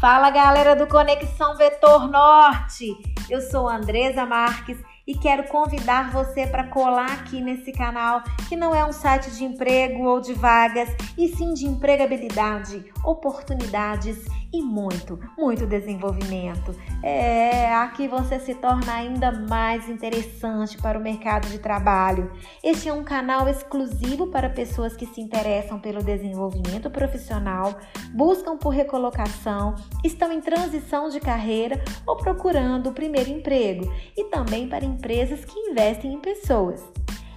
Fala galera do Conexão Vetor Norte! Eu sou Andresa Marques e quero convidar você para colar aqui nesse canal, que não é um site de emprego ou de vagas, e sim de empregabilidade, oportunidades e muito, muito desenvolvimento. É, aqui você se torna ainda mais interessante para o mercado de trabalho. Este é um canal exclusivo para pessoas que se interessam pelo desenvolvimento profissional, buscam por recolocação, estão em transição de carreira ou procurando o primeiro emprego, e também para empresas que investem em pessoas.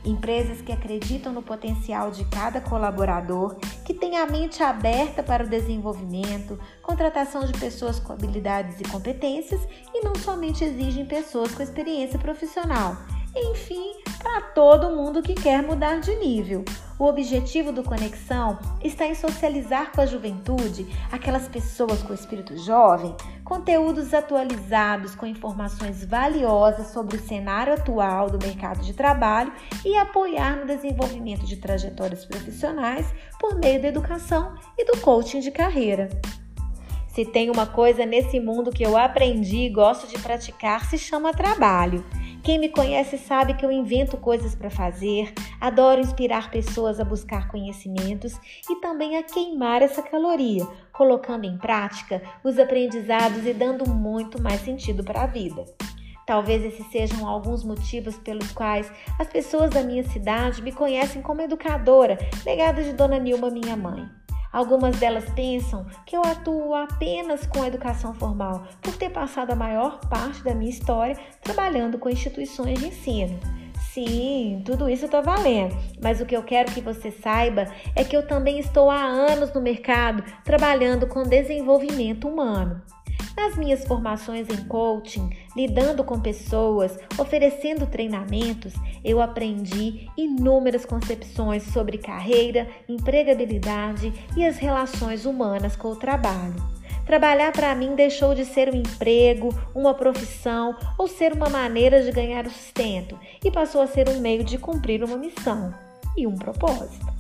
Empresas que acreditam no potencial de cada colaborador, que têm a mente aberta para o desenvolvimento, contratação de pessoas com habilidades e competências e não somente exigem pessoas com experiência profissional. Enfim, para todo mundo que quer mudar de nível. O objetivo do Conexão está em socializar com a juventude, aquelas pessoas com espírito jovem, conteúdos atualizados com informações valiosas sobre o cenário atual do mercado de trabalho e apoiar no desenvolvimento de trajetórias profissionais por meio da educação e do coaching de carreira. Se tem uma coisa nesse mundo que eu aprendi e gosto de praticar, se chama trabalho. Quem me conhece sabe que eu invento coisas para fazer, adoro inspirar pessoas a buscar conhecimentos e também a queimar essa caloria, colocando em prática os aprendizados e dando muito mais sentido para a vida. Talvez esses sejam alguns motivos pelos quais as pessoas da minha cidade me conhecem como educadora, legada de Dona Nilma, minha mãe. Algumas delas pensam que eu atuo apenas com a educação formal, por ter passado a maior parte da minha história trabalhando com instituições de ensino. Sim, tudo isso está valendo, mas o que eu quero que você saiba é que eu também estou há anos no mercado trabalhando com desenvolvimento humano. Nas minhas formações em coaching, lidando com pessoas, oferecendo treinamentos, eu aprendi inúmeras concepções sobre carreira, empregabilidade e as relações humanas com o trabalho. Trabalhar para mim deixou de ser um emprego, uma profissão ou ser uma maneira de ganhar o sustento e passou a ser um meio de cumprir uma missão e um propósito.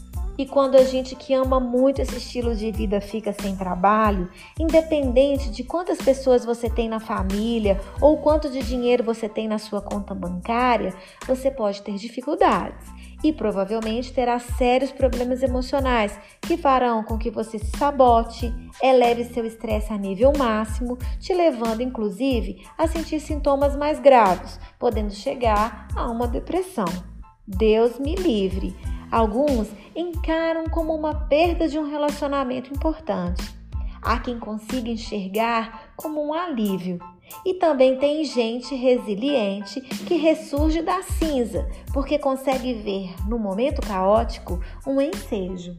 E quando a gente que ama muito esse estilo de vida fica sem trabalho, independente de quantas pessoas você tem na família ou quanto de dinheiro você tem na sua conta bancária, você pode ter dificuldades e provavelmente terá sérios problemas emocionais que farão com que você se sabote, eleve seu estresse a nível máximo, te levando inclusive a sentir sintomas mais graves, podendo chegar a uma depressão. Deus me livre. Alguns encaram como uma perda de um relacionamento importante. Há quem consiga enxergar como um alívio. E também tem gente resiliente que ressurge da cinza, porque consegue ver no momento caótico um ensejo.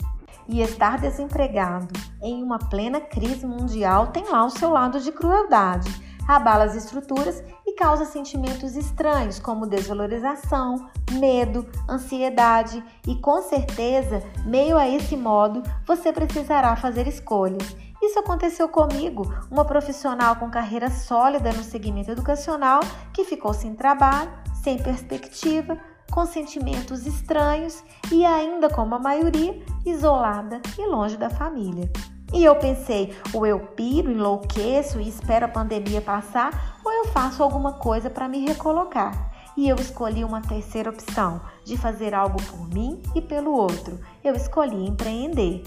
E estar desempregado em uma plena crise mundial tem lá o seu lado de crueldade abala as estruturas causa sentimentos estranhos como desvalorização, medo, ansiedade e com certeza, meio a esse modo, você precisará fazer escolhas. Isso aconteceu comigo, uma profissional com carreira sólida no segmento educacional que ficou sem trabalho, sem perspectiva, com sentimentos estranhos e ainda como a maioria, isolada e longe da família. E eu pensei, ou eu piro, enlouqueço e espero a pandemia passar, ou eu faço alguma coisa para me recolocar. E eu escolhi uma terceira opção, de fazer algo por mim e pelo outro. Eu escolhi empreender.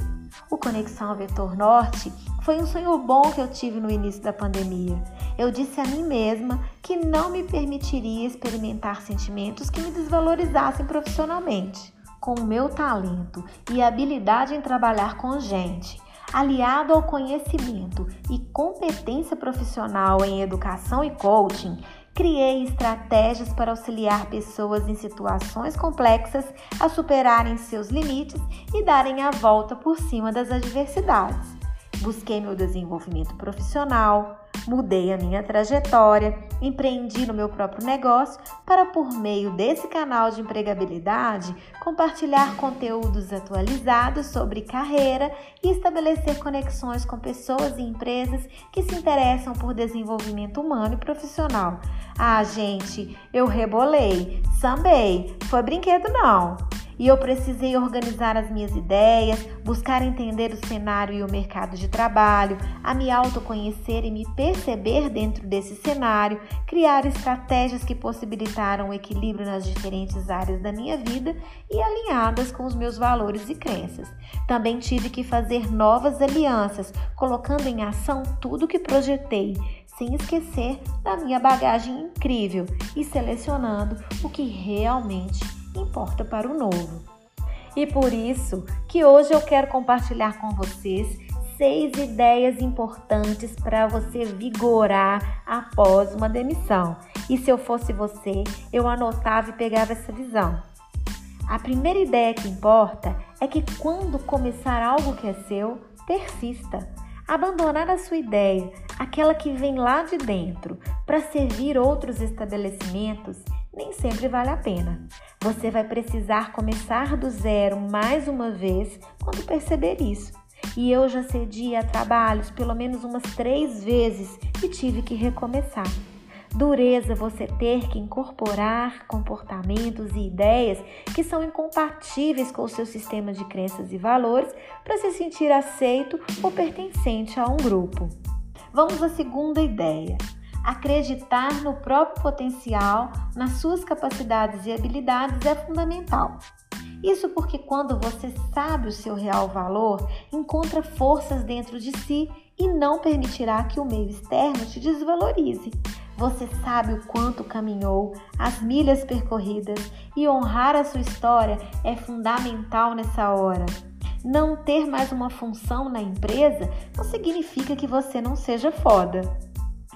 O Conexão Vetor Norte foi um sonho bom que eu tive no início da pandemia. Eu disse a mim mesma que não me permitiria experimentar sentimentos que me desvalorizassem profissionalmente. Com o meu talento e habilidade em trabalhar com gente, aliado ao conhecimento e competência profissional em educação e coaching, criei estratégias para auxiliar pessoas em situações complexas a superarem seus limites e darem a volta por cima das adversidades. Busquei meu desenvolvimento profissional, mudei a minha trajetória, empreendi no meu próprio negócio para, por meio desse canal de empregabilidade, compartilhar conteúdos atualizados sobre carreira e estabelecer conexões com pessoas e empresas que se interessam por desenvolvimento humano e profissional. Ah, gente, eu rebolei, sambei, foi brinquedo não. E eu precisei organizar as minhas ideias, buscar entender o cenário e o mercado de trabalho, a me autoconhecer e me perceber dentro desse cenário, criar estratégias que possibilitaram o equilíbrio nas diferentes áreas da minha vida e alinhadas com os meus valores e crenças. Também tive que fazer novas alianças, colocando em ação tudo que projetei, sem esquecer da minha bagagem incrível e selecionando o que realmente importa para o novo. E por isso que hoje eu quero compartilhar com vocês seis ideias importantes para você vigorar após uma demissão. E se eu fosse você, eu anotava e pegava essa visão. A primeira ideia que importa é que quando começar algo que é seu, persista. Abandonar a sua ideia, aquela que vem lá de dentro, para servir outros estabelecimentos, nem sempre vale a pena. Você vai precisar começar do zero mais uma vez quando perceber isso. E eu já cedi a trabalhos pelo menos umas três vezes e tive que recomeçar. Dureza você ter que incorporar comportamentos e ideias que são incompatíveis com o seu sistema de crenças e valores para se sentir aceito ou pertencente a um grupo. Vamos à segunda ideia. Acreditar no próprio potencial, nas suas capacidades e habilidades é fundamental. Isso porque quando você sabe o seu real valor, encontra forças dentro de si e não permitirá que o meio externo te desvalorize. Você sabe o quanto caminhou, as milhas percorridas e honrar a sua história é fundamental nessa hora. Não ter mais uma função na empresa não significa que você não seja foda.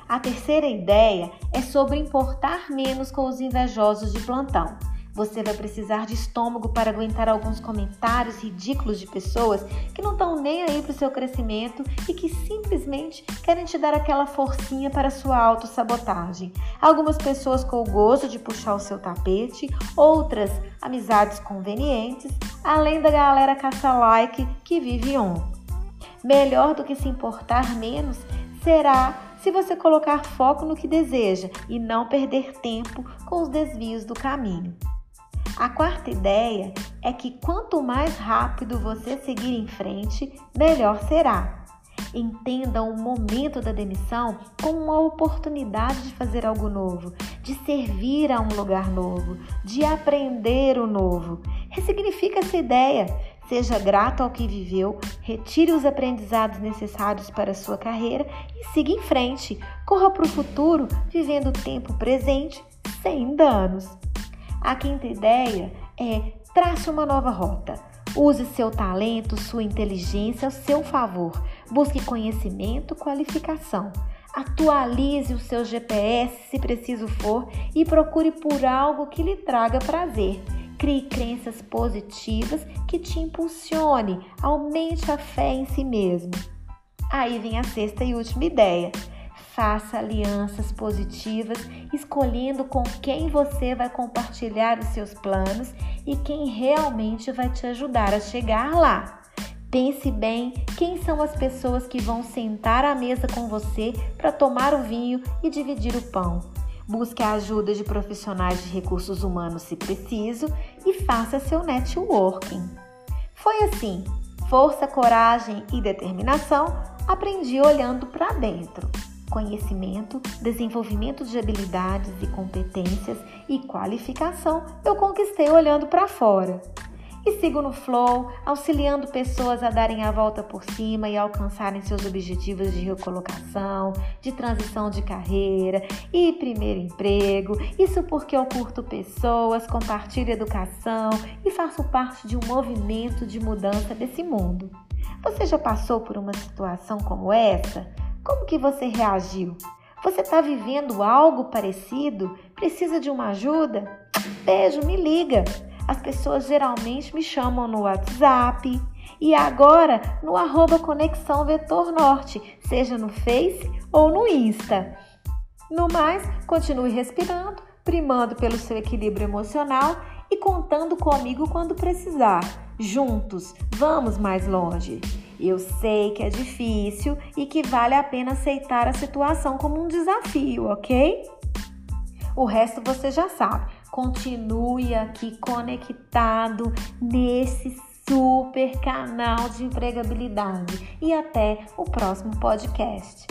A terceira ideia é sobre importar menos com os invejosos de plantão. Você vai precisar de estômago para aguentar alguns comentários ridículos de pessoas que não estão nem aí para o seu crescimento e que simplesmente querem te dar aquela forcinha para sua autossabotagem. Algumas pessoas com o gosto de puxar o seu tapete, outras amizades convenientes, além da galera caça-like que vive on. Melhor do que se importar menos será se você colocar foco no que deseja e não perder tempo com os desvios do caminho. A quarta ideia é que quanto mais rápido você seguir em frente, melhor será. Entenda o momento da demissão como uma oportunidade de fazer algo novo, de servir a um lugar novo, de aprender o novo. Ressignifica essa ideia. Seja grato ao que viveu, retire os aprendizados necessários para a sua carreira e siga em frente. Corra para o futuro, vivendo o tempo presente sem danos. A quinta ideia é trace uma nova rota. Use seu talento, sua inteligência ao seu favor. Busque conhecimento, qualificação. Atualize o seu GPS se preciso for e procure por algo que lhe traga prazer. Crie crenças positivas que te impulsione, aumente a fé em si mesmo. Aí vem a sexta e última ideia. Faça alianças positivas, escolhendo com quem você vai compartilhar os seus planos e quem realmente vai te ajudar a chegar lá. Pense bem quem são as pessoas que vão sentar à mesa com você para tomar o vinho e dividir o pão. Busque a ajuda de profissionais de recursos humanos se preciso e faça seu networking. Foi assim, força, coragem e determinação, aprendi olhando para dentro conhecimento, desenvolvimento de habilidades e competências e qualificação eu conquistei olhando para fora. E sigo no flow, auxiliando pessoas a darem a volta por cima e alcançarem seus objetivos de recolocação, de transição de carreira e primeiro emprego. Isso porque eu curto pessoas, compartilho educação e faço parte de um movimento de mudança desse mundo. Você já passou por uma situação como essa? Como que você reagiu? Você está vivendo algo parecido? Precisa de uma ajuda? Beijo, me liga. As pessoas geralmente me chamam no WhatsApp e agora no arroba Conexão Vetor Norte, seja no Face ou no Insta. No mais, continue respirando, primando pelo seu equilíbrio emocional e contando comigo quando precisar. Juntos, vamos mais longe. Eu sei que é difícil e que vale a pena aceitar a situação como um desafio, ok? O resto você já sabe. Continue aqui conectado nesse super canal de empregabilidade. E até o próximo podcast.